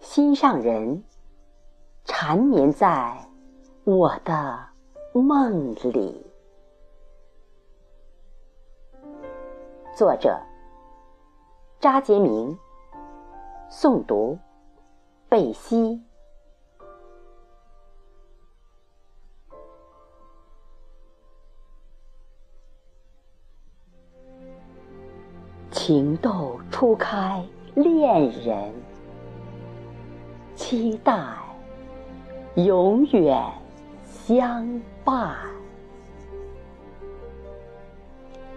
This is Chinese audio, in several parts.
心上人缠绵在我的梦里。作者：扎杰明。诵读：贝西。情窦初开，恋人期待永远相伴。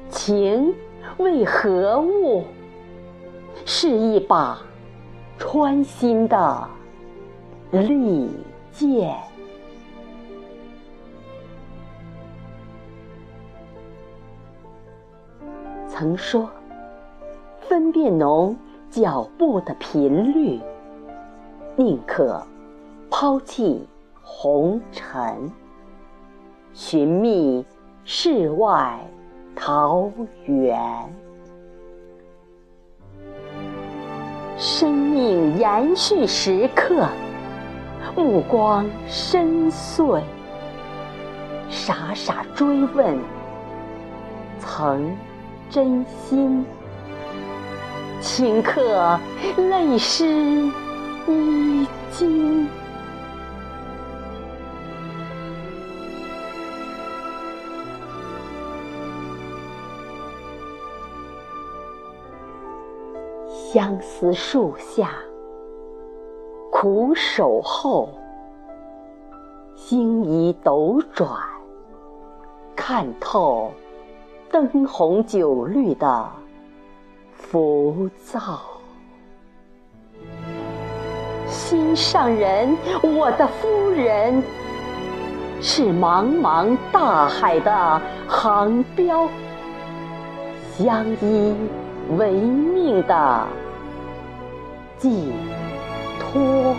情为何物？是一把穿心的利剑。曾说。分辨浓脚步的频率，宁可抛弃红尘，寻觅世外桃源。生命延续时刻，目光深邃，傻傻追问，曾真心。顷刻泪湿衣襟，相思树下苦守候，星移斗转，看透灯红酒绿的。浮躁，心上人，我的夫人，是茫茫大海的航标，相依为命的寄托。